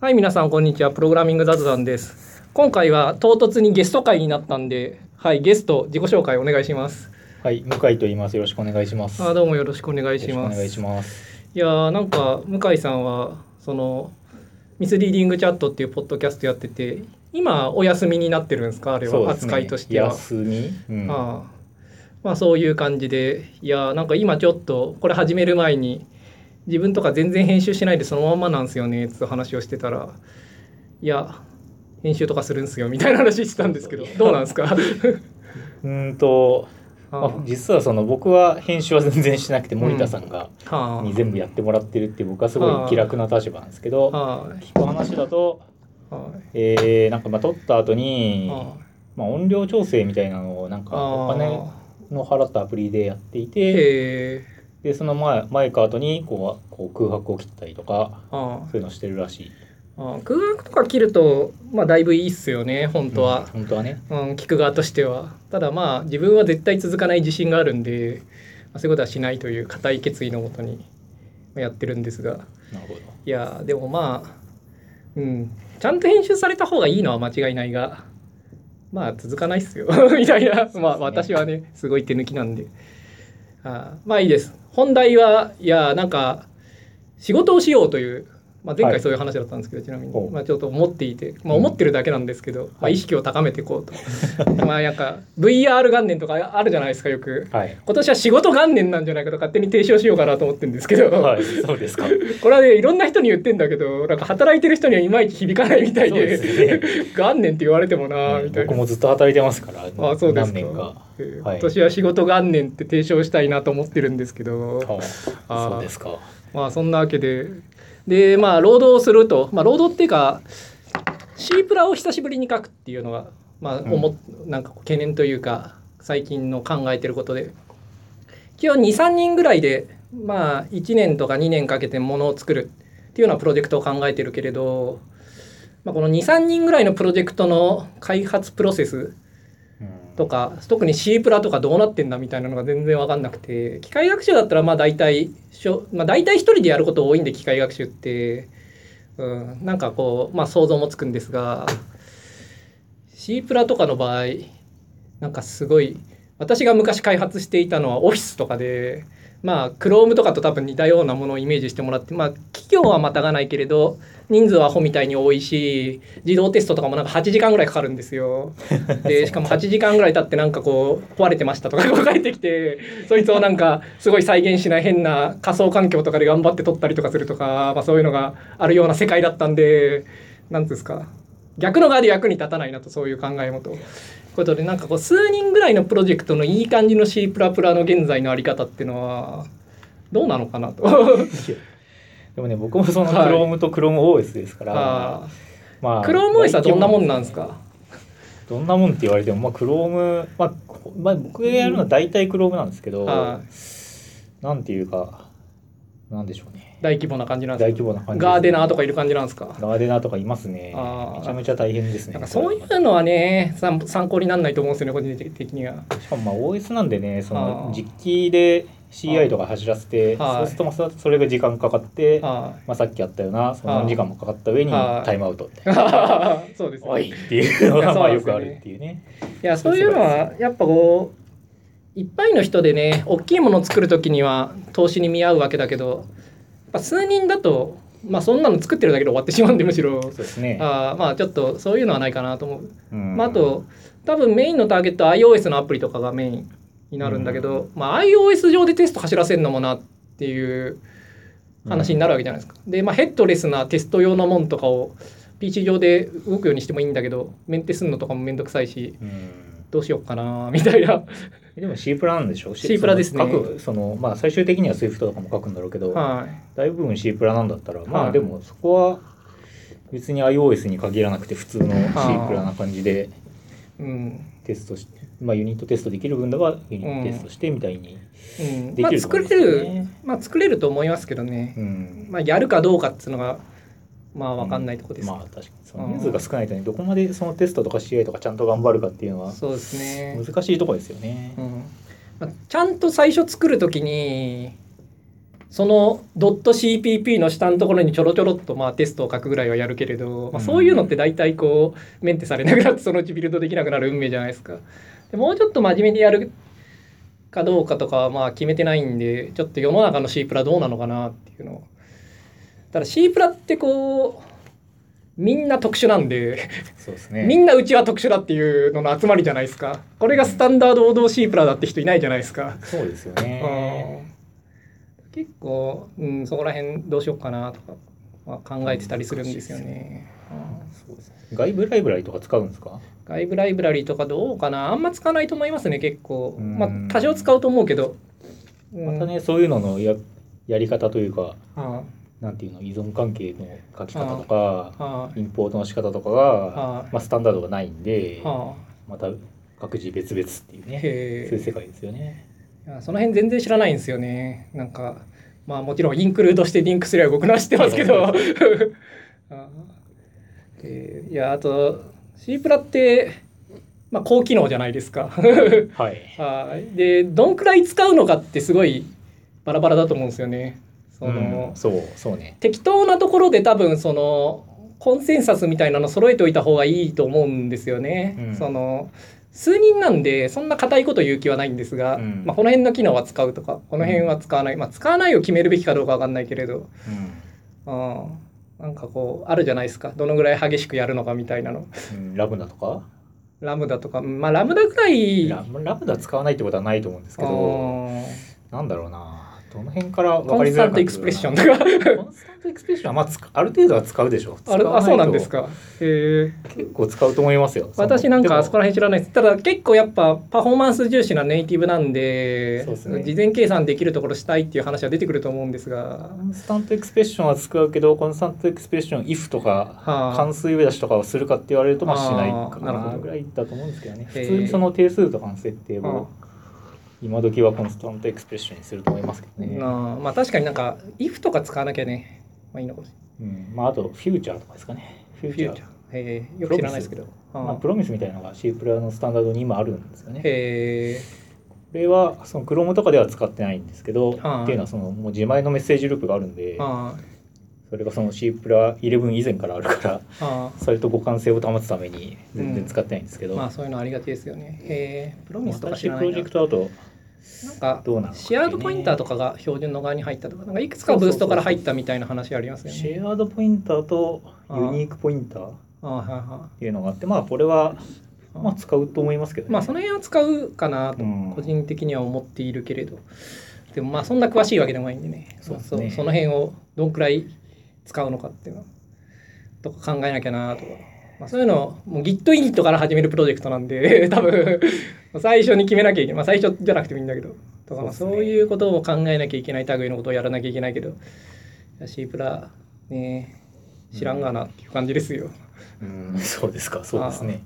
はい、皆さん、こんにちは。プログラミング雑談です。今回は唐突にゲスト会になったんで、はい、ゲスト自己紹介お願いします。はい、向井と言います。よろしくお願いします。あ、どうもよろしくお願いします。お願いします。いやーなんか向井さんはそのミスリーディングチャットっていうポッドキャストやってて、今お休みになってるんですか？あれは、ね扱いとしては。休み、うん、ああまあそういう感じでいやーなんか今ちょっとこれ始める前に自分とか全然編集しないでそのまんまなんですよねって話をしてたらいや編集とかするんすよみたいな話してたんですけどどうなんですか？うーんと、あまあ、実はその僕は編集は全然しなくて森田さんが、はに全部やってもらってるって僕はすごい気楽な立場なんですけど、はい聞く話だと、はい。えー、なんかまあ撮った後に、はまあ、音量調整みたいなのをなんかあお金の払ったアプリでやっていて、でその前前か後にこうこう空白を切ったりとかあそういうのしてるらしい。あ空白とか切るとまあだいぶいいっすよね本当は、うん本当はね。うん聞く側としては。ただまあ自分は絶対続かない自信があるんで、まあ、そういうことはしないという固い決意のもとにやってるんですが。なるほど。いやでもまあうん。ちゃんと編集された方がいいのは間違いないがまあ続かないっすよ。みたいな、まあ私はねすごい手抜きなんであまあいいです。本題はいやなんか仕事をしようという、まあ、前はい。回そういう話だったんですけど、ちなみに。お、まあ、ちょっと思っていて、まあ、うん。思ってるだけなんですけど、まあ、はい。意識を高めていこうと。まあなんか VR 元年とかあるじゃないですかよく。はい。今年は仕事元年なんじゃないかと勝手に提唱しようかなと思ってるんですけど、はい、そうですか。これはねいろんな人に言ってんだけどなんか働いてる人にはいまいち響かないみたいでね。元年って言われてもなみたいな。僕。もずっと働いてますから、あそうですか。今年は仕事元年って提唱したいなと思ってるんですけど、ああそうですか。まあそんなわけででまあ労働をするとまあ労働っていうか C プラを久しぶりに書くっていうのがまあうん。なんか懸念というか最近の考えてることで。基本23人ぐらいでまあ1年とか2年かけてものを作るっていうようなプロジェクトを考えてるけれど、まあ、この23人ぐらいのプロジェクトの開発プロセスうんとか特に C プラとかどうなってんだみたいなのが全然分かんなくて機械学習だったらまあ大体しょ、まあ、大体一人でやること多いんで機械学習って、うん、なんかこう、まあ、想像もつくんですが C プラとかの場合なんかすごい私が昔開発していたのはオフィスとかでまあ Chrome とかと多分似たようなものをイメージしてもらってまあ企業はまたがないけれど人数はアホみたいに多いし自動テストとかもなんか8時間ぐらいかかるんですよ。でしかも8時間ぐらい経ってなんかこう壊れてましたとか こう返ってきてそいつをなんかすごい再現しない変な仮想環境とかで頑張って撮ったりとかするとか、まあ、そういうのがあるような世界だったんでなんていうんですか逆の側で役に立たないなとそういう考えもと。いうことでなんかこう数人ぐらいのプロジェクトのいい感じの C++ の現在のあり方っていうのはどうなのかなと。でもね、僕もそのはい Chrome と ChromeOS ですから、あまあ、クローム OS はどんなもんなんですか？どんなもんって言われても、まあ、Chrome、まあ、こまあ、僕がやるのは大体 Chrome なんですけど、はなんていうか、なんでしょうね。大規模な感じなんですか？大規模な感じですガーデナーとかいる感じなんですか？ガーデナーとかいますね。めちゃめちゃ大変ですね。なんかそういうのはね参参考にならないと思うんですよね個人的には。しかもまあ OS なんでね、その実機で CI とか走らせて、はい。そうするとまあそそれが時間かかって、はまあ、さっきあったようなその何時間もかかった上にはいタイムアウトって。い そうですね。おいっていうのがまあよくあるっていうね。いやそういうのはやっぱこういっぱいの人でね大きいものを作る時には投資に見合うわけだけどやっぱ数人だとまあそんなの作ってるだけで終わってしまうんでむしろそうですね。あーまあちょっとそういうのはないかなと思う。うんまあ、あと多分メインのターゲットは iOS のアプリとかがメインになるんだけど、まあ、iOS 上でテスト走らせるのもなっていう話になるわけじゃないですか。で、まあ、ヘッドレスなテスト用のもんとかを PC 上で動くようにしてもいいんだけどメンテするのとかもめんどくさいしうんどうしようかなみたいな。でも C プラなんでしょ？C プラですね。その書くそのまあ最終的には Swift とかも書くんだろうけど、はい。大部分 C プラなんだったら、まはい。あでもそこは別に iOS に限らなくて普通の C プラな感じでうん。テストして、まあユニットテストできる分ではユニットテストしてみたいに、うん。でまあ作れきると思いますよる、ね。まあ作れると思いますけどね、うん。まあ、やるかどうかっていうのがまあ分かんないとこです、まあ確かに。その人数が少ないとねどこまでそのテストとか CI とかちゃんと頑張るかっていうのはそうですね、難しいところですよね。うん。まあ、ちゃんと最初作る時にそのドット CPP の下のところにちょろちょろっとまあテストを書くぐらいはやるけれど、まあ、そういうのって大体こうメンテされなくなってそのうちビルドできなくなる運命じゃないですか。でもうちょっと真面目にやるかどうかとかはまあ決めてないんでちょっと世の中の C プラどうなのかなっていうのをただ C プラってこうみんな特殊なんでそうですね。みんなうちは特殊だっていうのの集まりじゃないですか。これがスタンダード王道 C プラだって人いないじゃないですか。そうですよね。うん結構、うん、そこら辺どうしようかなとかは考えてたりするんですよね。うんそうですね。外部ライブラリとか使うんですか？外部ライブラリとかどうかな。あんま使わないと思いますね結構。うん。まあ多少使うと思うけど。うん。またねそういうののややり方というか。あなんていうの依存関係の書き方とあかはインポートの仕方とかが、はまあ、スタンダードがないんでまた各自別々っていうあねそういう世界ですよね。いやその辺全然知らないんですよね。なんかまあもちろんインクルードしてリンクすれば僕のは知ってますけど。あえーいやあと C プラって、まあ、高機能じゃないですか。はい。はい。でどんくらい使うのかってすごいバラバラだと思うんですよねその、うんそうそうね。適当なところで多分そのコンセンサスみたいなの揃えておいた方がいいと思うんですよね。うん。その数人なんでそんな硬いこと言う気はないんですが、うん。まあ、この辺の機能は使うとかこの辺は使わない、まあ、使わないを決めるべきかどうかわかんないけれど、うん。うん、なんかこうあるじゃないですか。どのぐらい激しくやるのかみたいなの。うん。ラムダとか？ラムダとか。まあラムダぐらいラムダ使わないってことはないと思うんですけど。うんなんだろうなどの辺から分コかりづらくなってくるンスタントエクスプレッションとか コンスタントエクスプレッション。はまあある程度は使うでしょあるあそうなんですかへえ結構使うと思いますよ私なんかあそこらら辺知らないですただ結構やっぱパフォーマンス重視なネイティブなんでね事前計算できるところしたいっていう話は出てくると思うんですがコンスタントエクスプレッションは使うけどコンスタントエクスプレッション if とかはあ関数上出しとかをするかって言われるとまあしないかなぐらいだと思うんですけどね普通にその定数とかの設定はを今時はコンスタントエクスプレッションにすると思いますけどね、あまあ確かになんか if とか使わなきゃね。まあいいのかもしうん、まああとフューチャーとかですかね。フューチャー。れないフュー。よく知らないですけど。まあ、プロミスみたいなのが C プラのスタンダードに今あるんですよね。へえ。これはその Chrome とかでは使ってないんですけど、はい。っていうのはそのもう自前のメッセージループがあるんで、あそれがその C プラ11以前からあるから、あそれと互換性を保つために全然使ってないんですけど、まあそういうのありがちですよね。へえ。プロミスとか知新しいプロらないなジェクトだとなんかシェアードポインターとかが標準の側に入ったとかなんかいくつかブーストから入ったみたいな話ありますよね。シェアードポインターとユニークポインターっていうのがあって、まあこれはまあ使うと思いますけどいね。まあその辺は使うかなとうん。個人的には思っているけれど、でもまあそんな詳しいわけでもないんでね。そうね。まあその辺をどんくらい使うのかっていうのとか考えなきゃなとか、まあ、そういうのもう Git イニットから始めるプロジェクトなんで 多分最初に決めなきゃいけない、まあ、最初じゃなくてもいいんだけど。とかまあそうういうことを考えなきゃいけない類のことをやらなきゃいけないけど。いや C プラね知らんがなっていう感じですよ。うん、そうですか、そうですね。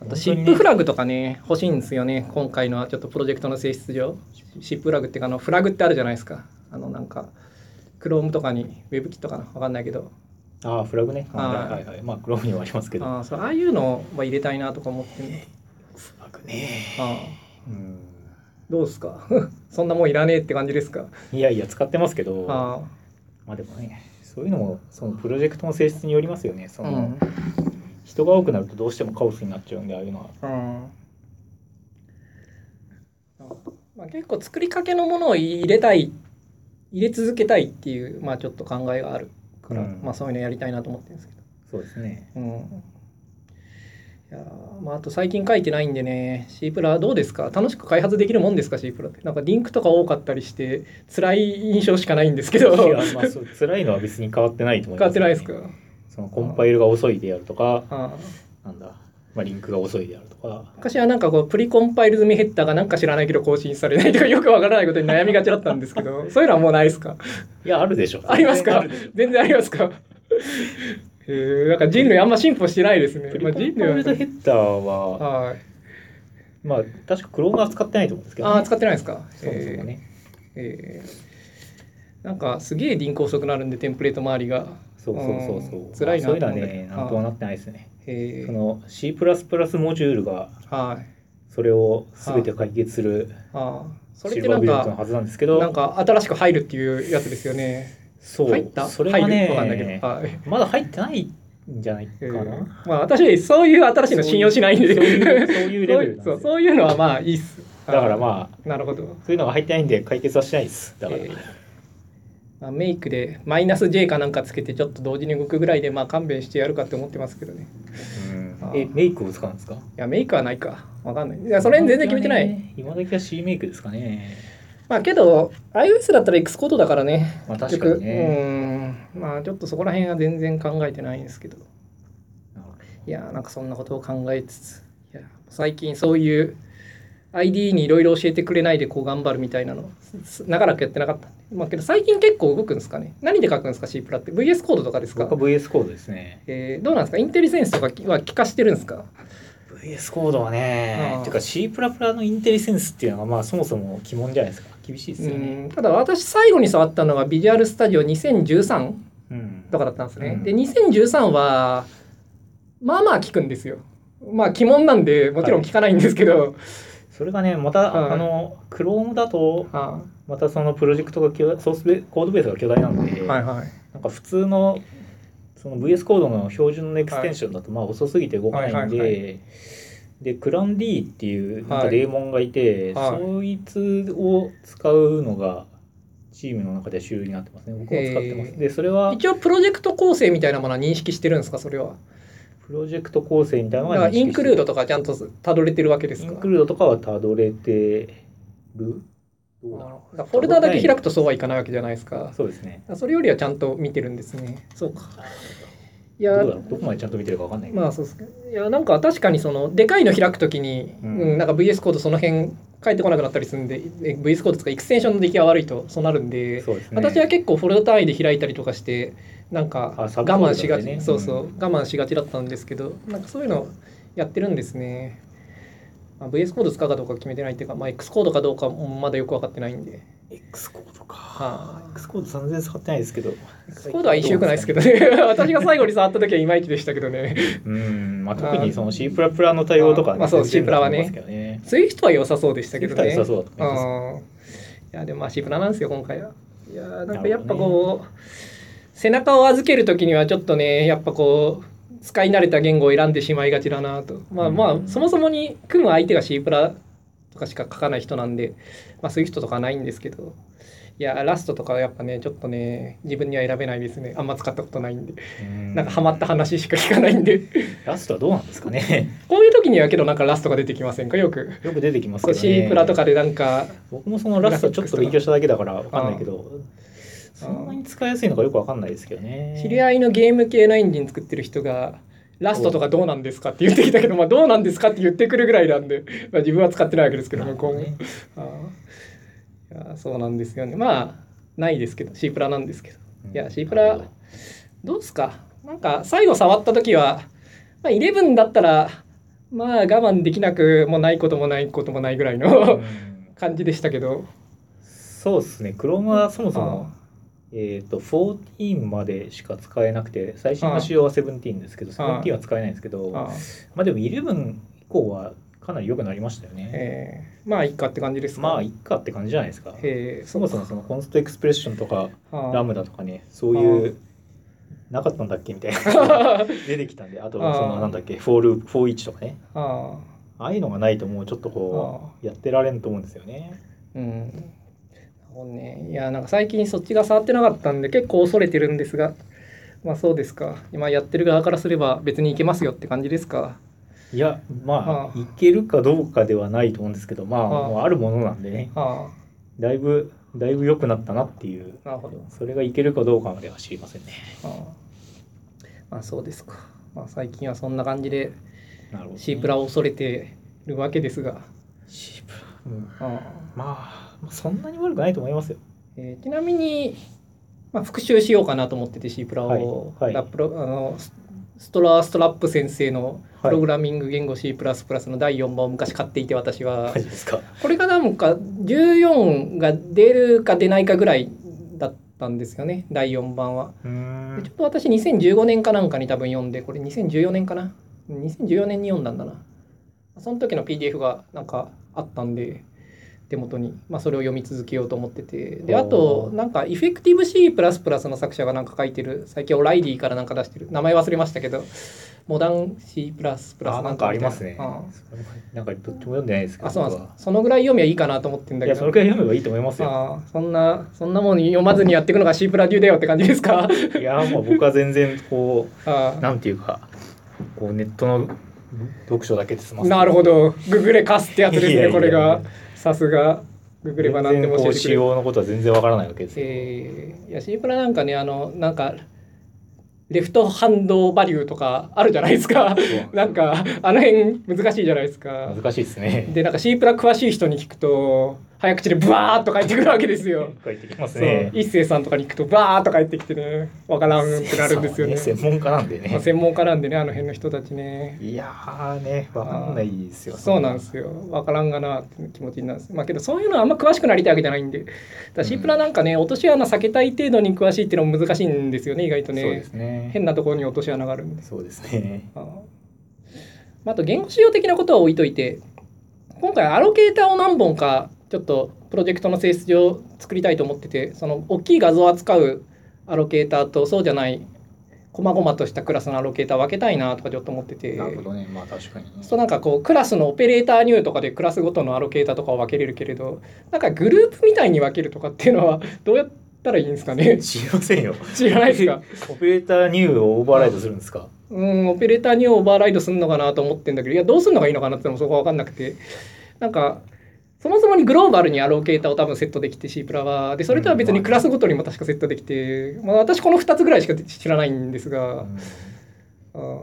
あとシップフラグとかね欲しいんですよね。今回のはちょっとプロジェクトの性質上。シップフラグっていうかあのフラグってあるじゃないですか。あのなんか Chrome とかに WebKit かなわかんないけどああ、フラグね。はいはいはいはい。まあ、クロームにはありますけど。ああそうああいうのは入れたいなとか思ってねフラグね。ああうん。どうですか？そんなもんいらねえって感じですか？いやいや、使ってますけど、あまあでもね、そういうのも、そのプロジェクトの性質によりますよね。その、うん人が多くなるとどうしてもカオスになっちゃうんで、ああいうのは。あうんまあ、結構作りかけのものを入れたい入れ続けたいっていうまあちょっと考えがあるから、うん。まあそういうのやりたいなと思ってるんですけど。そうですね。うん。いやーまあ、あと最近書いてないんでね C プラどうですか？楽しく開発できるもんですか？C プラって。なんかリンクとか多かったりして辛い印象しかないんですけど。いや、まあ、そう辛いのは別に変わってないと思い変わます、ってないですか？そのコンパイルが遅いであるとか、なんだ、まあ、リンクが遅いであるとか、昔はなんかこうプリコンパイル済みヘッダーがなんか知らないけど更新されないとかよくわからないことに悩みがちだったんですけど そういうのはもうないですか？いや、あるでしょ。ありますか？全然ありますか？えー、なんか人類あんま進歩してないですねプ。リまあ、コン人類はパイルドヘッダーは、はい。まあ、確かクロームは使ってないと思うんですけど、ああ、使ってないですか？そうですよね。えーえーなんかすげえリンク遅くなるんでテンプレート周りが。そうそうそうそう。うん辛いなまあそういうのはね、どなんともなってないですね。えー、その C++ モジュールがはい。それを全て解決するあそれっシてなんかのはずなんですけどなんか新しく入るっていうやつですよね。そう。入った？それが入る？わかんないけねど、はい。まだ入ってないんじゃないかえな、ー まあ私そういう新しいの信用しないんで。そういうレベル そうよそういうのはまあいいっす。だからまああなるほど。そういうのが入ってないんで解決はしないです。だから、えーまあ、メイクでマイナス J かなんかつけてちょっと同時に動くぐらいでまあ勘弁してやるかって思ってますけどね。えメイクを使うんですか？いやメイクはないか。わかんない。いやそれ全然決めてない。今時は C メイクですかね。まあけど iOS だったら X コードだからね。まあ確かにね。うん。まあちょっとそこら辺は全然考えてないんですけど。いやなんかそんなことを考えつつ。いや最近そういう ID にいろいろ教えてくれないでこう頑張るみたいなのす長らくやってなかったまあけど最近結構動くんですかね。何で書くんですか C プラって。VS コードとかですか？僕は VS コードですね。えーどうなんですか？インテリセンスとかは聞かしてるんですか？VS コードはねていうか C++ のインテリセンスっていうのがまあそもそも鬼門じゃないですか。厳しいですよね。うん。ただ私最後に触ったのがビジュアルスタジオ2013うん。とかだったんですね、うん。で2013はまあまあ効くんですよ。まあ鬼門なんでもちろん効かないんですけど、それがねまた、はいあの Chrome だとあまたそのプロジェクトが巨大ソースベコードベースが巨大なので、はいはい。なんか普通のその VS コードの標準のエクステンションだとまあ遅すぎて動かないんで、はいはいはい。でクラン D っていうなんかはいデーモンがいて、はい。そいつを使うのがチームの中では主流になってますね。僕も使ってます、でそれは一応プロジェクト構成みたいなものは認識してるんですかそれは？プロジェクト構成みたいなのだからインクルードととかちゃんとたどれてるわけですか？インクルードとかはたどれてる？フォルダーだけ開くとそうはいかないわけじゃないですか。うそうですね。それよりはちゃんと見てるんですね。そうか。いどやどこまでちゃんと見てるかわかんないけど、まあそうですいやなんか確かにそのでかいの開くときに、ううんんなんか VS コードその辺返ってこなくなったりするんでえ VS コードとかエクステンションの出来が悪いとそうなるんで、ね。私は結構フォルダ単位で開いたりとかしてなんかあ我慢しがち、そうそううん我慢しがちだったんですけどなんかそういうのやってるんですね、まあ、VS コード使うかどうか決めてないっていうか、まあ、X コードかどうかもまだよく分かってないんで X コードか、はあ X コード全然使ってないですけど。X コードは一緒よくないですけどね。私が最後に触った時はいまいちでしたけどね。うんまあ特にその C プラプラの対応とかまあそう C プラはね。だと思いますけどね。SWIFT は良さそうでしたけどね。良さそうだと思いやでもまあシープラなんですよ今回は。いやなんかやっぱこう、背中を預ける時にはちょっとねやっぱこう使い慣れた言語を選んでしまいがちだなと。まあまあ、うん。そもそもに組む相手がシープラとかしか書かない人なんで、まあ、SWIFT とかはないんですけどいやラストとかはやっぱねちょっとね自分には選べないですね。あんま使ったことないんで。うん。なんかハマった話しか聞かないんで。ラストはどうなんですかね。こういう時にはけどなんかラストが出てきませんか？よく。よく出てきますけどね。C プラとかでなんか僕もそのラストちょっと勉強しただけだからわかんないけどそんなに使いやすいのかよくわかんないですけどね。知り合いのゲーム系のエンジン作ってる人がラストとかどうなんですかって言ってきたけど、まあ、どうなんですかって言ってくるぐらいなんで、まあ、自分は使ってないわけですけど向こうも、ねああいやそうなんですよね。まあないですけど C プラなんですけど。いや C プラど。うですか？なんか最後触った時は、まあ、11だったらまあ我慢できなくもないこともないこともないぐらいのうん。感じでしたけど。そうですね。Chrome はそもそもえー、と14までしか使えなくて最新の仕様は17ですけどああ。17は使えないんですけどまあでも11以降はかなり良くなりましたよね。え。ーまあいいかって感じですか？まあいっかって感じじゃないですか。え。ーそもそもそのコンストエクスプレッションとかラムダとかねそういうなかったんだっけみたいな 出てきたんであとそのなんだっけフォールフォーイチとかね。ああ。ああいうのがないともうちょっとこうやってられんと思うんですよね。うん。なるほどね。いや、なんか最近そっちが触ってなかったんで結構恐れてるんですが、まあそうですか。今やってる側からすれば別にいけますよって感じですか。いやまあいけるかどうかではないと思うんですけどまあもうあるものなんでねあだいぶだいぶ良くなったなっていうあ、なるほど。それがいけるかどうかまでは知りませんねまあそうですか。まあ最近はそんな感じでなるほど、ね、C プラを恐れてるわけですが。C プラ、うん、あまあそんなに悪くないと思いますよ。えーちなみに、まあ、復習しようかなと思ってて C プラを、はいはい。プロあのスストラーストラップ先生のプログラミング言語 C++ の第4番を昔買っていて私は。これがなんか14が出るか出ないかぐらいだったんですよね第4番は。ちょっと私2015年かなんかに多分読んでこれ2014年かな？2014年に読んだんだな。その時の PDF がなんかあったんで手元に、まあ、それを読み続けようと思ってて。であとなんかエフェクティブ C++ の作者がなんか書いてる最近オライリーからなんか出してる。名前忘れましたけどモダン C++ あなんかありますね。うん。なんかどっちも読んでないですけどあそうなんです。そのぐらい読みはいいかなと思ってんだいやけどそのくらい読めばいいと思いますよ。そんなそんなもん読まずにやっていくのが C プラデューだよって感じですか？いやもう僕は全然こあうなんていうかこうネットの読書だけで済まーなるほど。ググれカスってやつですねこれがさすがググれば何でも教えてく仕れる。様のことは全然わからないわけですよ、えーいや C プラなんかねあのなんかレフトハンドバリューとかあるじゃないですか。なんかあの辺難しいじゃないですか。難しいですね。でなんか C プラ詳しい人に聞くと早口でブワーっと返ってくるわけですよ。書いてきますね。一星さんとかに行くとバーっと返ってきてねわからんってなるんですよね。専門家なんでね。まあ、専門家なんでねあの辺の人たちね。いやーねわかんないですよ。そうなんですよ。わからんがなって気持ちになるんですまあけどそういうのはあんま詳しくなりたいわけじゃないんで。だから C プラなんかね落とし穴避けたい程度に詳しいっていうのも難しいんですよね意外とそうでねすね。変なところに落とし穴があるんで。すそうですね。あまああと言語仕様的なことは置いといて今回アロケーターを何本かちょっとプロジェクトの性質上作りたいと思っててその大きい画像を扱うアロケーターとそうじゃない細々としたクラスのアロケーターを分けたいなとかちょっと思ってて。なるほどね。まあ確かにそうなんかこうクラスのオペレーターニューとかでクラスごとのアロケーターとかを分けれるけれどなんかグループみたいに分けるとかっていうのは どうやったらいいんですかね？知りませんよ。知らないですか？オペレーターニューをオーバーライドするんですか？うんオペレーターニューをオーバーライドするのかなと思ってんだけどいやどうするのがいいのかなってのもそこは分かんなくて。なんかそもそもにグローバルにアロケーターを多分セットできて C プラは。でそれとは別にクラスごとにも確かセットできて、まあ、私この2つぐらいしか知らないんですが、うん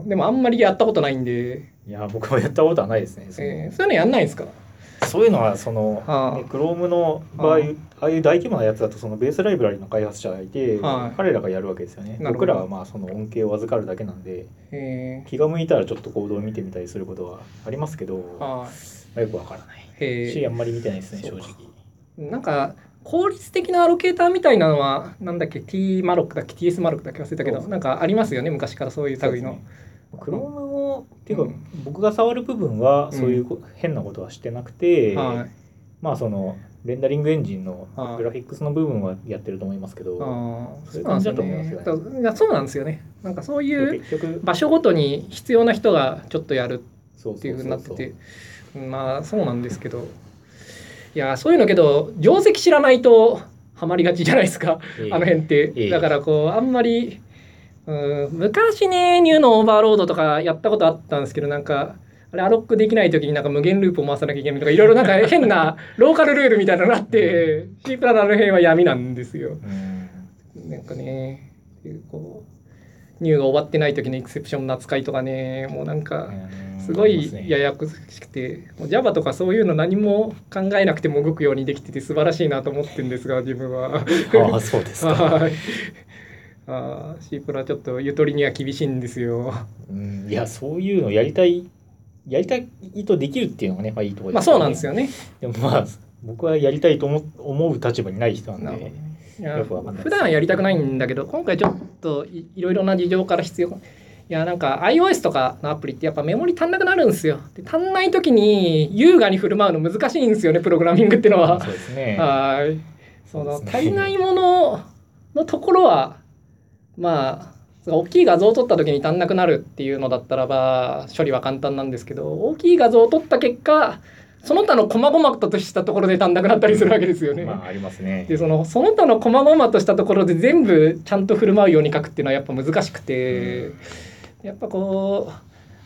でもあんまりやったことないんで、いや僕もやったことはないですねそのえーそういうのやんないんですか？そういうのはその、はあ。ね、Chrome の場合、はあ。あいう大規模なやつだとそのベースライブラリの開発者がいて、はい。彼らがやるわけですよね。僕らはまあその恩恵を預かるだけなんでえ気が向いたらちょっとコードを見てみたりすることはありますけど、ーはまあよくわからない。しあんまり見てないですね正直。なんか効率的なアロケーターみたいなのはなんだっけ T マロックだっけ TS マロックだっけ忘れたけどそうなんかありますよね昔からそういう類の。Chrome もっていうか、うん。僕が触る部分はそういうこ変なことはしてなくて、はい。まあそのレンダリングエンジンのはい。グラフィックスの部分はやってると思いますけど、そういう感じだと思いますよね。そうなんですよね。いやそうなんですよね。なんかそういう場所ごとに必要な人がちょっとやるそうっていうふうになってそうてまあそうなんですけど。いやそういうのけど定石知らないとハマりがちじゃないですか。ええ。あの辺って、ええ。だからこうあんまりうん昔ねニューのオーバーロードとかやったことあったんですけどなんかあれアロックできない時になんか無限ループを回さなきゃいけないとかいろいろなんか変な ローカルルールみたいなのがあって C プラのあの辺は闇なんですよ。うん。なんかねこうニューが終わってない時のエクセプションの扱いとかね。もうなんかすごいややこしくて。Java とかそういうの何も考えなくても動くようにできてて素晴らしいなと思ってるんですが自分は。ああそうですか、はい。あー C プラちょっとゆとりには厳しいんですよ。うん、いやそういうのやりたいやりたいとできるっていうのがね、まあ、いいところまあそうなんですよね。でもまあ僕はやりたいと思思う立場にない人なんなるほど。でないです。普段はやりたくないんだけど今回ちょっといいろいろな事情から必要。いやなんか iOS とかのアプリってやっぱメモリ足んなくなるんですよ。で足んない時に優雅に振る舞うの難しいんですよねプログラミングっていうのは。そうですね。はい。その足りないもののところはまあ大きい画像を撮った時に足んなくなるっていうのだったらば処理は簡単なんですけど大きい画像を撮った結果その他の細々としたところで足んなくなったりするわけですよね。まあありますね。でそのその他の細々としたところで全部ちゃんと振る舞うように書くっていうのはやっぱ難しくて、やっぱこ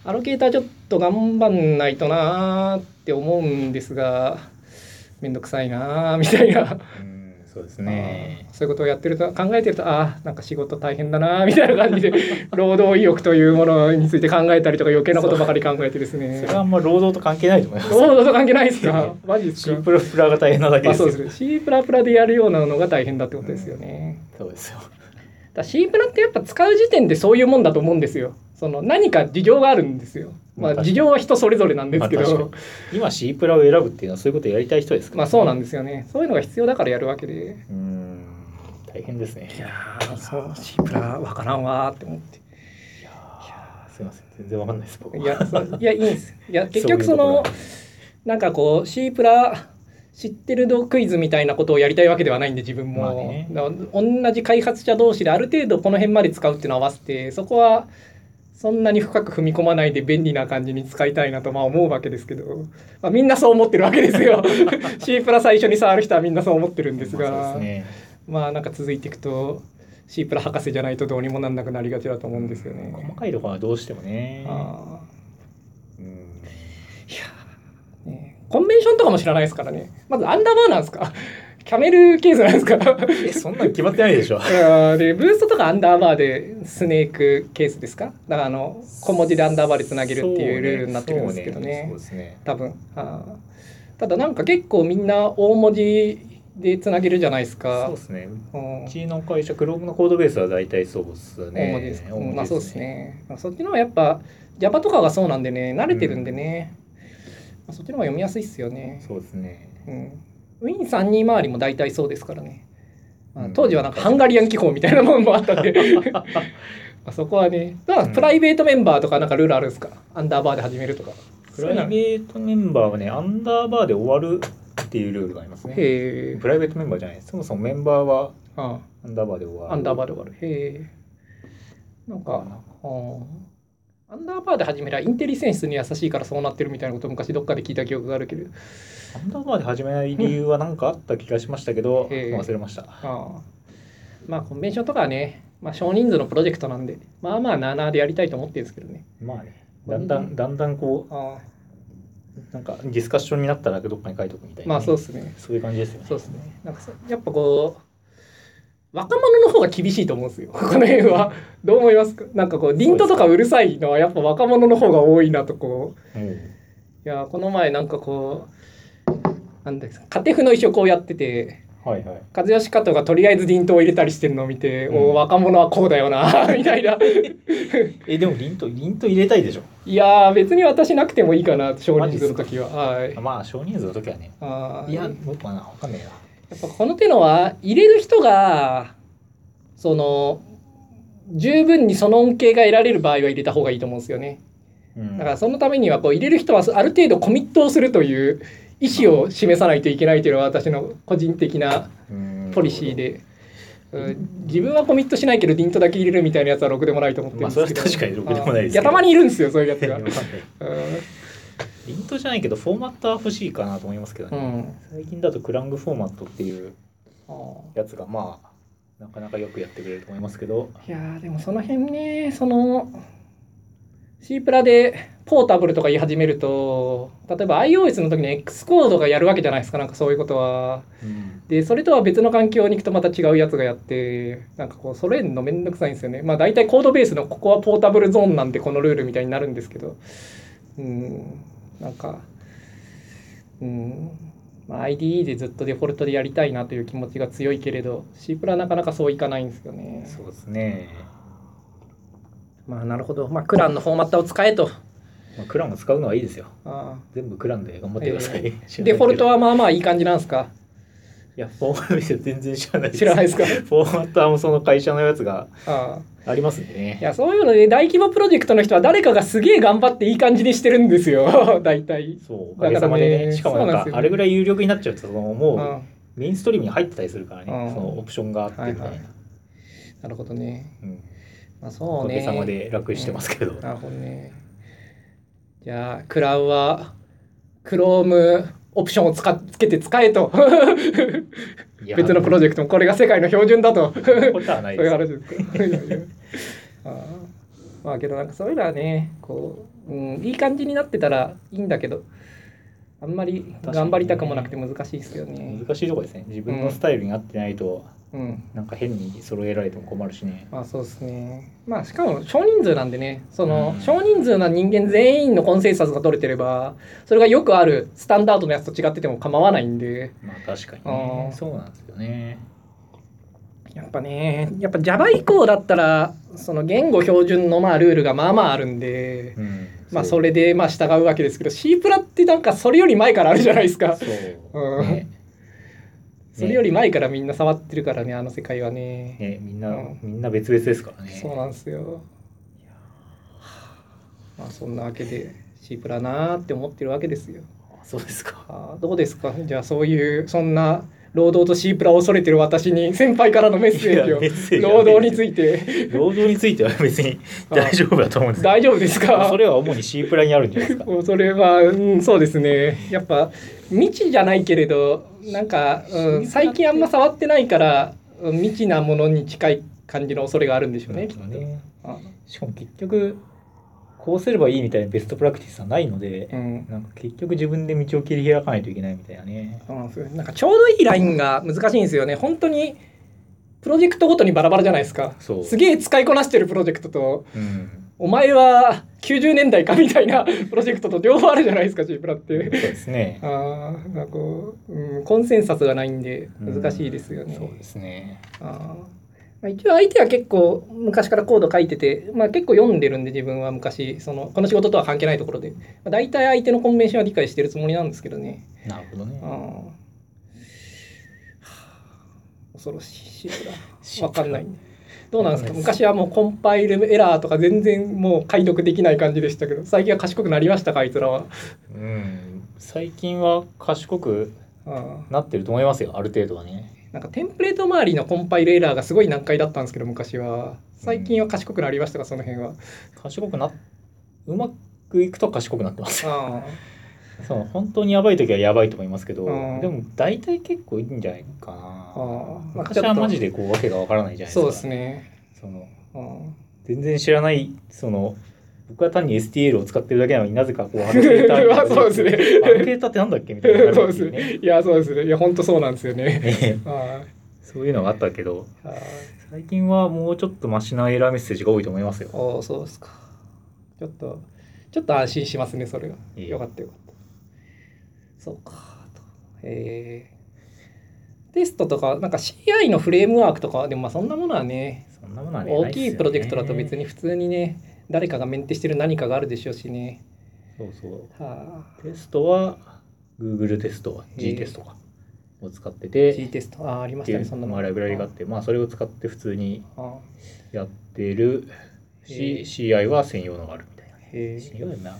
うアロケーターちょっと頑張んないとなーって思うんですがめんどくさいなーみたいな、うんそうですね。そういうことをやってると考えてるとあーなんか仕事大変だなーみたいな感じで 労働意欲というものについて考えたりとか余計なことばかり考えてですね。それはあんま労働と関係ないと思います。労働と関係ないですかマジですか？シンプルプラが大変なだけまあですよそうです。ね C プラプラでやるようなのが大変だってことですよね。そうですよ。だ C プラってやっぱ使う時点でそういうもんだと思うんですよ。その何か事情があるんですよ。まあ事情は人それぞれなんですけまあ今 C プラを選ぶっていうのはそういうことをやりたい人ですから、まあそうなんですよね。そういうのが必要だからやるわけで。うん。大変ですね。いやーそう C プラわからんわーって思って。いやーすいません。全然わかんないです僕いやそういやいいんです。いや結局そのとこなんかこう C プラ知ってる度クイズみたいなことをやりたいわけではないんで自分も、まあね。同じ開発者同士である程度この辺まで使うっていうのを合わせてそこはそんなに深く踏み込まないで便利な感じに使いたいなとまあ思うわけですけど、まあ、みんなそう思ってるわけですよ。C プラ最初に触る人はみんなそう思ってるんですが、まあね。まあなんか続いていくと C プラ博士じゃないとどうにもなんなくなりがちだと思うんですよね。細かいところはどうしてもね。あうん。ーいやーねコンベンションとかも知らないですからね。まずアンダーバーなんですか？キャメルケースなんですか？えそんなの決まってないでしょ。でブーストとかアンダーバーでスネークケースですか？だからあの小文字でアンダーバーでつなげるっていうルールになってるんですけどね。そうですね。多分。あー。ただなんか結構みんな大文字でつなげるじゃないですか。そうですね。うん。うちの会社 Chrome のコードベースは大体そうですね。大文字です。か、まあそうですね、まあ、そっちの方がやっぱ Java とかがそうなんでね慣れてるんでね、まあ、そっちの方が読みやすいっすよね。そうですね。うん、Win32 周りも大体そうですからね、まあうん。当時はなんかハンガリアン機構みたいなもんもあったんで。まあそこはね。だからプライベートメンバーとかなんかルールあるんですか？アンダーバーで始めるとか。プライベートメンバーはねアンダーバーで終わるっていうルールがありますね。プライベートメンバーじゃないそもそもメンバーはあアンダーバーで終わる。アンダーバーで終わる。へえ。なんかうんアンダーバーで始めりゃインテリセンスに優しいからそうなってるみたいなこと昔どっかで聞いた記憶があるけど。アンダーバーで始めない理由は何かあった気がしましたけど、ええ忘れました。ああ。まあコンベンションとかはね、まあ、少人数のプロジェクトなんでまあまあなあなあでやりたいと思ってるんですけどね。まあね。だんだんだんだんこああ。うなんかディスカッションになったらどっかに書いとくみたいな、まあそうですね。そういう感じですよね。そうですね。なんかそやっぱこう若者の方が厳しいと思うんですよ。この辺は。どう思いますか？なんかこうディントとかうるさいのはやっぱ若者の方が多いなとこう。うんいやこの前なんかこうなんですか家庭婦の衣装こうやっててはいはい。和義加藤がとりあえずディントを入れたりしてるのを見て、うん。若者はこうだよな みたいな。えでもリントリント入れたいでしょ？いやー別に私なくてもいいかな少人数の時は。はい。まあ少人数の時はね。あー。いや僕はなわかんないなやっぱこの手のは入れる人がその十分にその恩恵が得られる場合は入れた方がいいと思うんですよね。うん。だからそのためにはこう入れる人はある程度コミットをするという意思を示さないといけないというのが私の個人的なうん。ポリシーで、うん。自分はコミットしないけどディントだけ入れるみたいなやつはろくでもないと思ってるまあんですけど、それは確かにろくでもないですいやたまにいるんですよそういうやつが、リントじゃないけどフォーマットは欲しいかなと思いますけどね、うん。最近だとクラングフォーマットっていうやつがまあなかなかよくやってくれると思いますけど。いやーでもその辺ねその C プラでポータブルとか言い始めると例えば iOS の時に X コードがやるわけじゃないですかなんかそういうことは。でそれとは別の環境に行くとまた違うやつがやってなんかこう揃えるのめんどくさいんですよね。まあ大体コードベースのここはポータブルゾーンなんでこのルールみたいになるんですけど。うんなんかうん、まあ、IDE でずっとデフォルトでやりたいなという気持ちが強いけれど C プラなかなかそういかないんですよね。そうですね、まあなるほど。まあクランのフォーマットを使えと。まあ、クランを使うのはいいですよあ全部クランで頑張ってください、ーデフォルトははまあまあいい感じなんですか？いやフォーマット全然知らないです。知らないですか？フォーマットはもうその会社のやつがありますね。いやそういうので大規模プロジェクトの人は誰かがすげえ頑張っていい感じにしてるんですよ。大体。そうおかげさまでね。しかもなんかあれぐらい有力になっちゃうとそのもう。うんメインストリームに入ってたりするからね、うんそのオプションがあってみたいな、はいはい。なるほどね。うん。まあおそうね。かげさまで楽してますけど、なるほどね。じゃあクラウは Chrome オプションを使っつけて使えと。別のプロジェクトもこれが世界の標準だと。そういう話ですまあけどなんかそういうのはねこう、うん、いい感じになってたらいいんだけど。あんまり頑張りたくもなくて難しいですよね。難しいところですね。自分のスタイルに合ってないと、うんなんか変に揃えられても困るしね。まあそうですね。まあしかも少人数なんでね、そのうん。少人数な人間全員のコンセンサスが取れてれば、それがよくあるスタンダードのやつと違ってても構わないんで、まあ確かにあねーそうなんですよね。やっぱね、やっぱ Java 以降だったら、その言語標準のまあルールがまあまああるんで、うん。まあそれでまあ従うわけですけど、C プラってなんかそれより前からあるじゃないですか。そう、うん。ねそれより前からみんな触ってるからね、あの世界はね。ねみんな、うんみんな別々ですからねそうなんですよ。まあそんなわけで C プラなーって思ってるわけですよ。はそうですかあどうですか？じゃあそういうそんな労働と C プラを恐れてる私に先輩からのメッセージを労働について。労働については別に 大丈夫だと思うんです大丈夫ですか？それは主に C プラにあるんじゃないですか。それは、うん、そうですね。やっぱ未知じゃないけれどなんか、うん、最近あんま触ってないからうん未知なものに近い感じの恐れがあるんでしょうね、きっと。ねあ。しかも結局こうすればいいみたいなベストプラクティスはないので、うん。なんか結局自分で道を切り開かないといけないみたいなね。そうなんですよ。なんかちょうどいいラインが難しいんですよね。本当にプロジェクトごとにバラバラじゃないですか。すげえ使いこなしてるプロジェクトとうん。お前は90年代かみたいな プロジェクトと両方あるじゃないですか C プラっそうて。ですね。あーなんかこう、うん、コンセンサスがないんで難しいですよね。そうですね。ああ、一応相手は結構昔からコード書いてて、まあ、結構読んでるんで自分は昔そのこの仕事とは関係ないところで、まあ、大体相手のコンベンションは理解してるつもりなんですけどね。なるほどね。恐ろしいシーシープラプラわかんない。どうなんですか？昔はもうコンパイルエラーとか全然もう解読できない感じでしたけど最近は賢くなりましたかあいつらは？うん。最近は賢くあなってると思いますよある程度はね。ーなんかテンプレート周りのコンパイルエラーがすごい難解だったんですけど昔は。最近は賢くなりましたか？その辺は。賢くなうまくいくと賢くなってます。あ そう本当にやばい時はやばいと思いますけど、うんでも大体結構いいんじゃないかな。あー昔はマジでこうわけがわからないじゃないですか。そうですね。そのうん全然知らないその僕は単に STL を使ってるだけなのになぜかこうアノケーター そうですねアノケーターってなんだっけみたいな そうですね。いやそうですね。いや本当そうなんですよね。ねあそういうのがあったけど最近はもうちょっとマシなエラーメッセージが多いと思いますよおーそうですか。ちょっとちょっと安心しますねそれは。いいよかったよかった。そうかと。えー、テストとかなんか CI のフレームワークとかでもまあそんなものはねそんなものはね大きいプロジェクトだと別にに普通にね誰かがメンテしてる何かがあるでしょうしね。そうそう。はあ、テストは Google テスト G テストか。を使って G てテスト。あーありまっしてたねそんなの。ライブラリがあってまあそれを使って普通にあやってる。へえ。し CI は専用のがあるみたいな。へえ。専用な。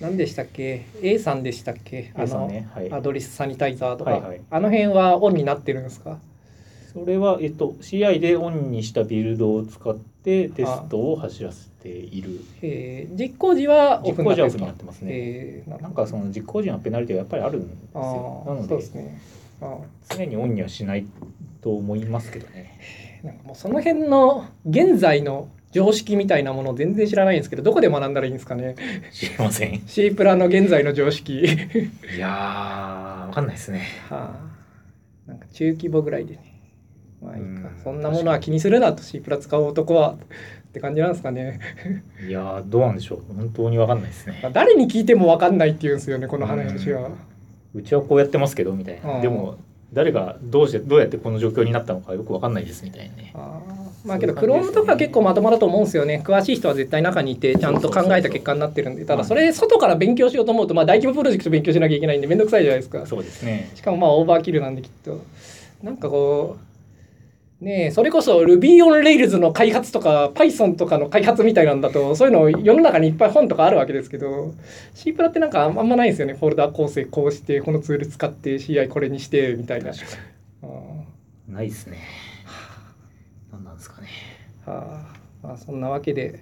何でしたっけ？A さんでしたっけ？あの、ねはい。アドリスサニタイザーとか、はいはい。あの辺はオンになってるんですか？それは、えっと、CI でオンにしたビルドを使ってテストを走らせている。えー。実行時はオ実フになってる行時はオフになってますね、えー。なんかその実行時のペナルティがやっぱりあるんですあよなのーそうでですね。あ常にオンにはしないと思いますけどね。ー。なんかもうその辺の現在の常識みたいなもの全然知らないんですけどどこで学んだらいいんですかね。知りません。い C プラの現在の常識。やーわかんないですね。はあ。なんか中規模ぐらいでねまあいいか。うん。そんなものは気にするなと C プラ使う男は。って感じなんですかね。いやーどうなんでしょう。本当にわかんないですね。まあ誰に聞いても分かんないって言うんですよねこの話は。うちはこうやってますけどみたいうんなでも誰がどうしてどうやってこの状況になったのかよくわかんないですみたいなね。まあけどそういう感じですね。Chrome とか結構まともだと思うんですよね。詳しい人は絶対中にいてちゃんと考えた結果になってるんでただそれ外から勉強しようと思うとまあ大規模プロジェクト勉強しなきゃいけないんでめんどくさいじゃないですか。そうですね。しかもまあオーバーキルなんできっと。なんかこうねえそれこそ Ruby on Rails の開発とか Python とかの開発みたいなんだとそういうの世の中にいっぱい本とかあるわけですけど C プラってなんかあんまないんですよね。フォルダ構成こうしてこのツール使って CI これにしてみたいな。ないですね。何なんですかね。はあ、まあそんなわけで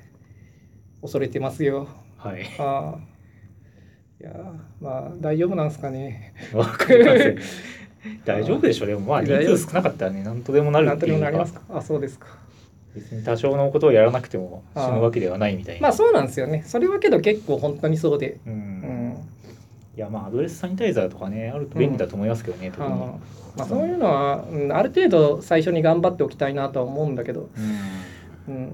恐れてますよ。はい。はあ、いやまあ大丈夫なんですかね。わかりません 大丈夫でしょでもまあ人数少なかったらね何とでもなるっていうか。もなりますか？あそうですか。別に多少のことをやらなくても死ぬわけではないみたいな。まあそうなんですよね。それはけど結構本当にそうで。ううん。ん。いやまあアドレスサニタイザーとかねあると便利だと思いますけどね、特に、はあまあそういうのは、うん、ある程度最初に頑張っておきたいなとは思うんだけど、うん。うん、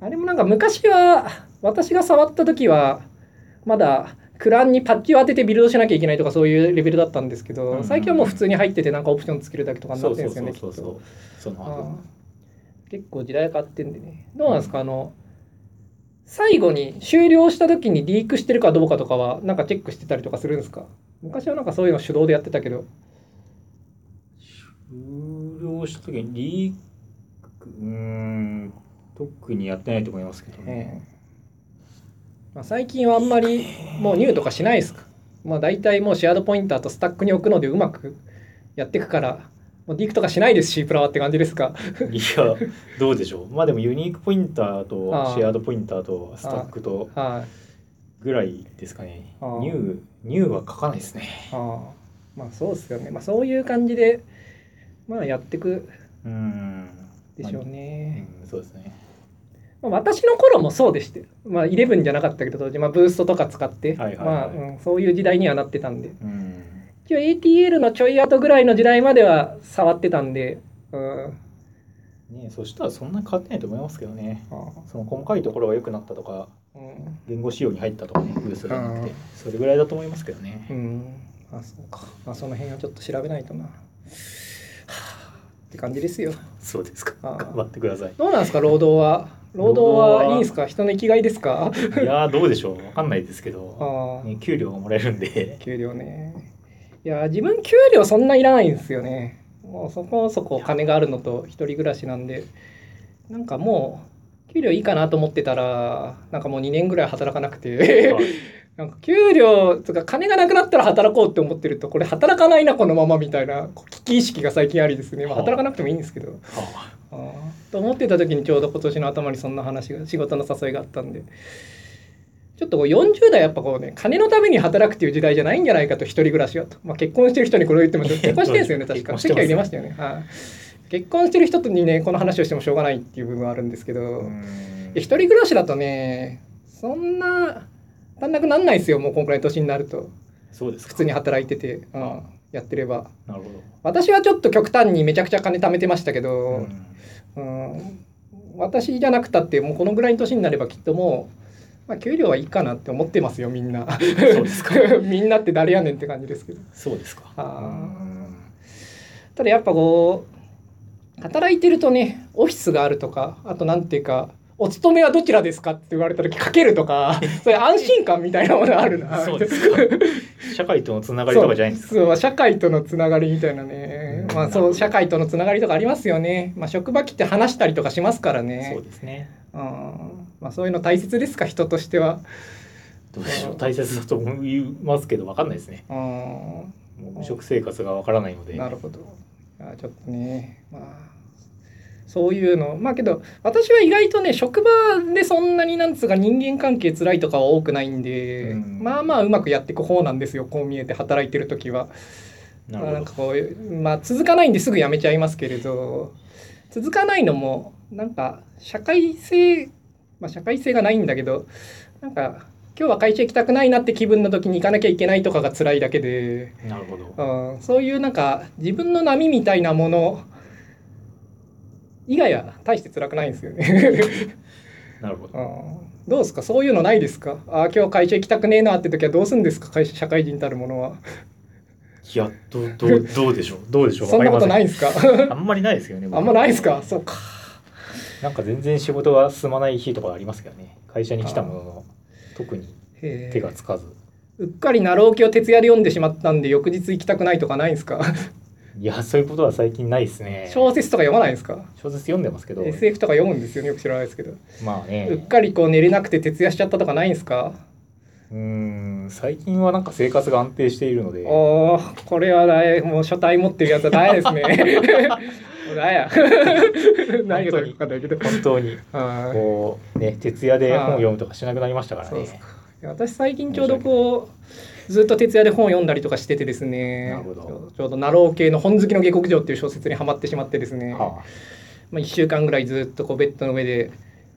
あれもなんか昔は私が触った時はまだクランにパッチを当ててビルドしなきゃいけないとかそういうレベルだったんですけど、うん最近はもう普通に入っててなんかオプションつけるだけとかになってるんですよねきっと。結構時代変わってんでね。どうなんですか？あの最後に終了した時にリークしてるかどうかとかはなんかチェックしてたりとかするんですか？昔はなんかそういうの手動でやってたけど。終了した時にリークうーん特にやってないと思いますけどね、ええまあ、最近はあんまりもうニューとかしないですか。まあ大体もうシェアードポインターとスタックに置くのでうまくやっていくからもうディークとかしないです C プラはって感じですか。いやどうでしょう。まあでもユニークポインターとああシェアードポインターとスタックとはい。ぐらいですかね。ああニューニューは書かないですね。ああまあそうですよね。まあそういう感じでまあやっていくうん。でしょううね、んそうですね。まあ、私の頃もそうでしてまあ11じゃなかったけど当時、まあ、ブーストとか使って、はいはいはい。まあ、うん、そういう時代にはなってたんで。うん。一応 ATL のちょい後ぐらいの時代までは触ってたんで、うん、ねそしたらそんなに変わってないと思いますけどね。あその細かいところが良くなったとかあうん。言語仕様に入ったとかねブースがなくてうん。それぐらいだと思いますけどね。うん。あそうか、まあ、その辺はちょっと調べないとな。はあって感じですよ。そうですか。頑張ってください。どうなんですか労働は？労働はいいんですか？人の生きがいですか？いやーどうでしょう。わかんないですけど、ね、給料がもらえるんで。給料ね。いや自分給料そんないらないんですよね。もうそこそこ金があるのと一人暮らしなんで。なんかもう給料いいかなと思ってたらなんかもう2年ぐらい働かなくて。はいなんか給料つうか金がなくなったら働こうって思ってるとこれ働かないなこのままみたいな危機意識が最近ありですね、まあ、はあ働かなくてもいいんですけど。と思ってた時にちょうど今年の頭にそんな話が仕事の誘いがあったんで。ちょっとこう40代やっぱこうね金のために働くっていう時代じゃないんじゃないかと一人暮らしはと、まあ、結婚してる人にこれを言っても結婚してる。んですよね確か。結婚してます席は入れましたよね、はい、結婚してる人にねこの話をしてもしょうがないっていう部分はあるんですけど、一人暮らしだとねそんな足んなくなんないですよもうこんくらいの年になると。そうですか。普通に働いてて、うん、やってれば。なるほど。私はちょっと極端にめちゃくちゃ金貯めてましたけど、うん。うん。私じゃなくたってもうこのぐらいの年になればきっともう、まあ、給料はいいかなって思ってますよみんな。そうですか。みんなって誰やねんって感じですけど。そうですか。ただやっぱこう働いてるとねオフィスがあるとかあとなんていうかお勤めはどちらですかって言われた時かけるとか そういう安心感みたいなものあるな。そうです。か社会とのつながりとかじゃないんですか？そうそう社会とのつながりみたいなね、うんまあそう社会とのつながりとかありますよね、まあ、職場来て話したりとかしますからね。そうですね。うん。まあ、そういうの大切ですか？人としては。どうでしょう。大切だと思いますけどわかんないですね。うん。もう食生活がわからないので。なるほど。いやちょっとね。まあそういうの。まあけど私は意外とね職場でそんなになんつうか人間関係辛いとかは多くないんで、うん。まあまあうまくやっていく方なんですよこう見えて働いてる時は。ななんかこうまあ続かないんですぐ辞めちゃいますけれど続かないのもなんか社会性まあ社会性がないんだけどなんか今日は会社行きたくないなって気分の時に行かなきゃいけないとかが辛いだけで、なるほど。うん、そういうなんか自分の波みたいなもの以外は大して辛くないんですよね。なるほど。うん。どうですか？そういうのないですか？あー今日会社行きたくねえなって時はどうするんですか？会社社会人たるものは。いやどうどうどうでしょう？どうでしょう？そんなことないいんですか？あんまりないですよね僕あんまないですか？そうか。なんか全然仕事が進まない日とかありますけどね。会社に来たものの特に手がつかず。うっかりナローケを徹夜で読んでしまったんで翌日行きたくないとかないんですか？いやそういうことは最近ないですね。小説とか読まないんですか？小説読んでますけど。SF とか読むんですよねよく知らないですけど、まあね。うっかりこう寝れなくて徹夜しちゃったとかないんですか？うーん最近はなんか生活が安定しているので。おーこれはだいもう書体持ってるやつはだいですね。だや。何がか分かんないけど。本当に。こうね徹夜で本を読むとかしなくなりましたからね。私最近ちょうどこうずっと徹夜で本を読んだりとかしててですね。なるほど。ちょうどナロー系の本好きの下克上っていう小説にはまってしまってですね、はまあ、1週間ぐらいずっとこうベッドの上で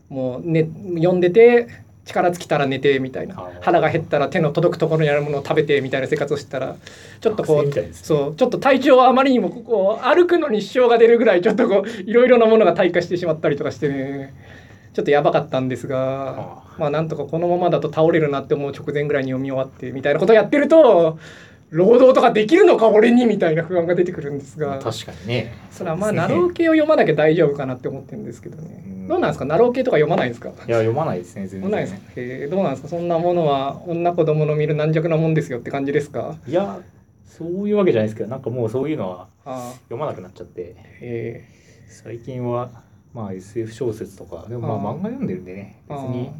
もう、ね、読んでて力尽きたら寝てみたいな。腹が減ったら手の届くところにあるものを食べてみたいな生活をしてたらちょっとこうね。そうちょっと体調はあまりにもこう歩くのに支障が出るぐらいちょっとこういろいろなものが退化してしまったりとかしてねちょっとやばかったんですがあ。まあなんとかこのままだと倒れるなって思う直前ぐらいに読み終わってみたいなことをやってると労働とかできるのか俺にみたいな不安が出てくるんですが。確かにね。それはまあなろう系を読まなきゃ大丈夫かなって思ってるんですけどね、うん。どうなんですか？なろう系とか読まないんですか？いや読まないですね全読まないです然か？へえどうなんですか？そんなものは女子供の見る軟弱なもんですよって感じですか？いやそういうわけじゃないですけどなんかもうそういうのは読まなくなっちゃって。へ最近はまあ SF 小説とかでもまあ漫画読んでるんでね別に。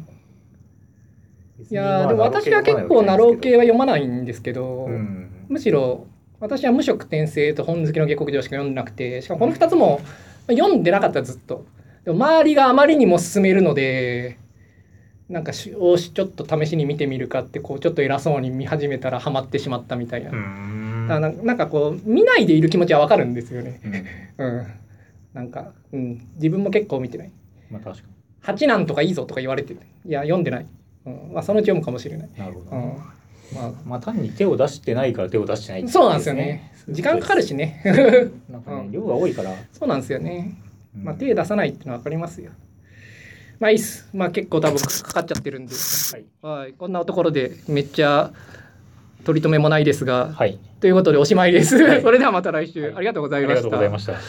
いやーでも私は結構ナロー系は読まないんですけど、うん。むしろ私は無色転生と本好きの下克上しか読んでなくてしかもこの2つも読んでなかったずっと。でも周りがあまりにも勧めるのでなんかしおしちょっと試しに見てみるかってこうちょっと偉そうに見始めたらハマってしまったみたいな、うん。だかなんかこう見ないでいる気持ちはわかるんですよね。うん。うんなんか、うん、自分も結構見てない。まあ確か八男とかいいぞとか言われてる。いや読んでない、うんまあ、そのうち読むかもしれない、になるほど。ね、うんまあ、まあ単に手を出してないから手を出してないっていそうなんですよね。時間かかるしね。なんかね、うん。量が多いから、そうなんですよね。うん。まあ、手出さないっていうのは分かりますよ。まあいいっす。まあ結構多分かかっちゃってるんで。はい。はい。こんなところでめっちゃ取り留めもないですが、はい、ということでおしまいです。はい。それではまた来週、はい。ありがとうござありがいました。とうございました。はい